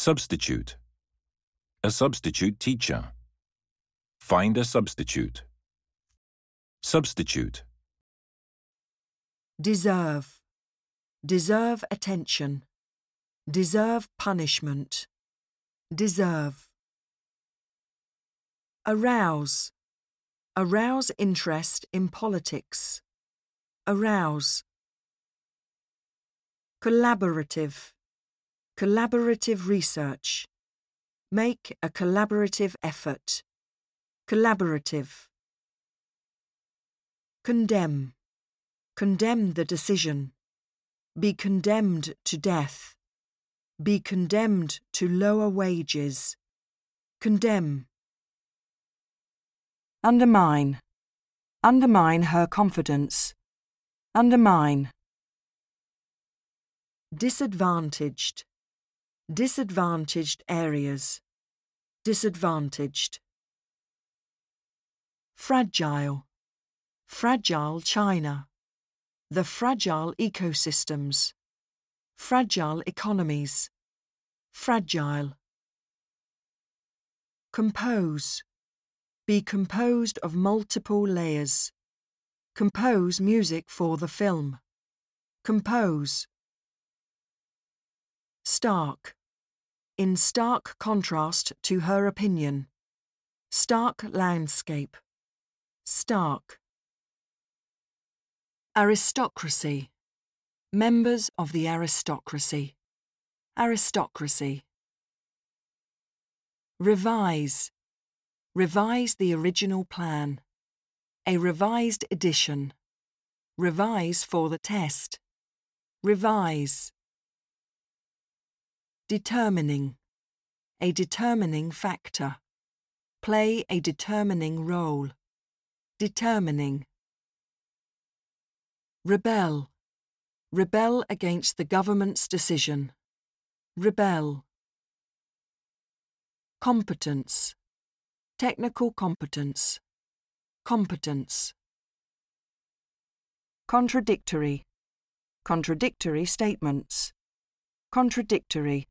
Substitute. A substitute teacher. Find a substitute. Substitute. Deserve. Deserve attention. Deserve punishment. Deserve. Arouse. Arouse interest in politics. Arouse. Collaborative. Collaborative research. Make a collaborative effort. Collaborative. Condemn. Condemn the decision. Be condemned to death. Be condemned to lower wages. Condemn. Undermine. Undermine her confidence. Undermine. Disadvantaged. Disadvantaged areas. Disadvantaged. Fragile. Fragile China. The fragile ecosystems. Fragile economies. Fragile. Compose. Be composed of multiple layers. Compose music for the film. Compose. Stark. In stark contrast to her opinion. Stark landscape. Stark. Aristocracy. Members of the aristocracy. Aristocracy. Revise. Revise the original plan. A revised edition. Revise for the test. Revise. Determining. A determining factor. Play a determining role. Determining. Rebel. Rebel against the government's decision. Rebel. Competence. Technical competence. Competence. Contradictory. Contradictory statements. Contradictory.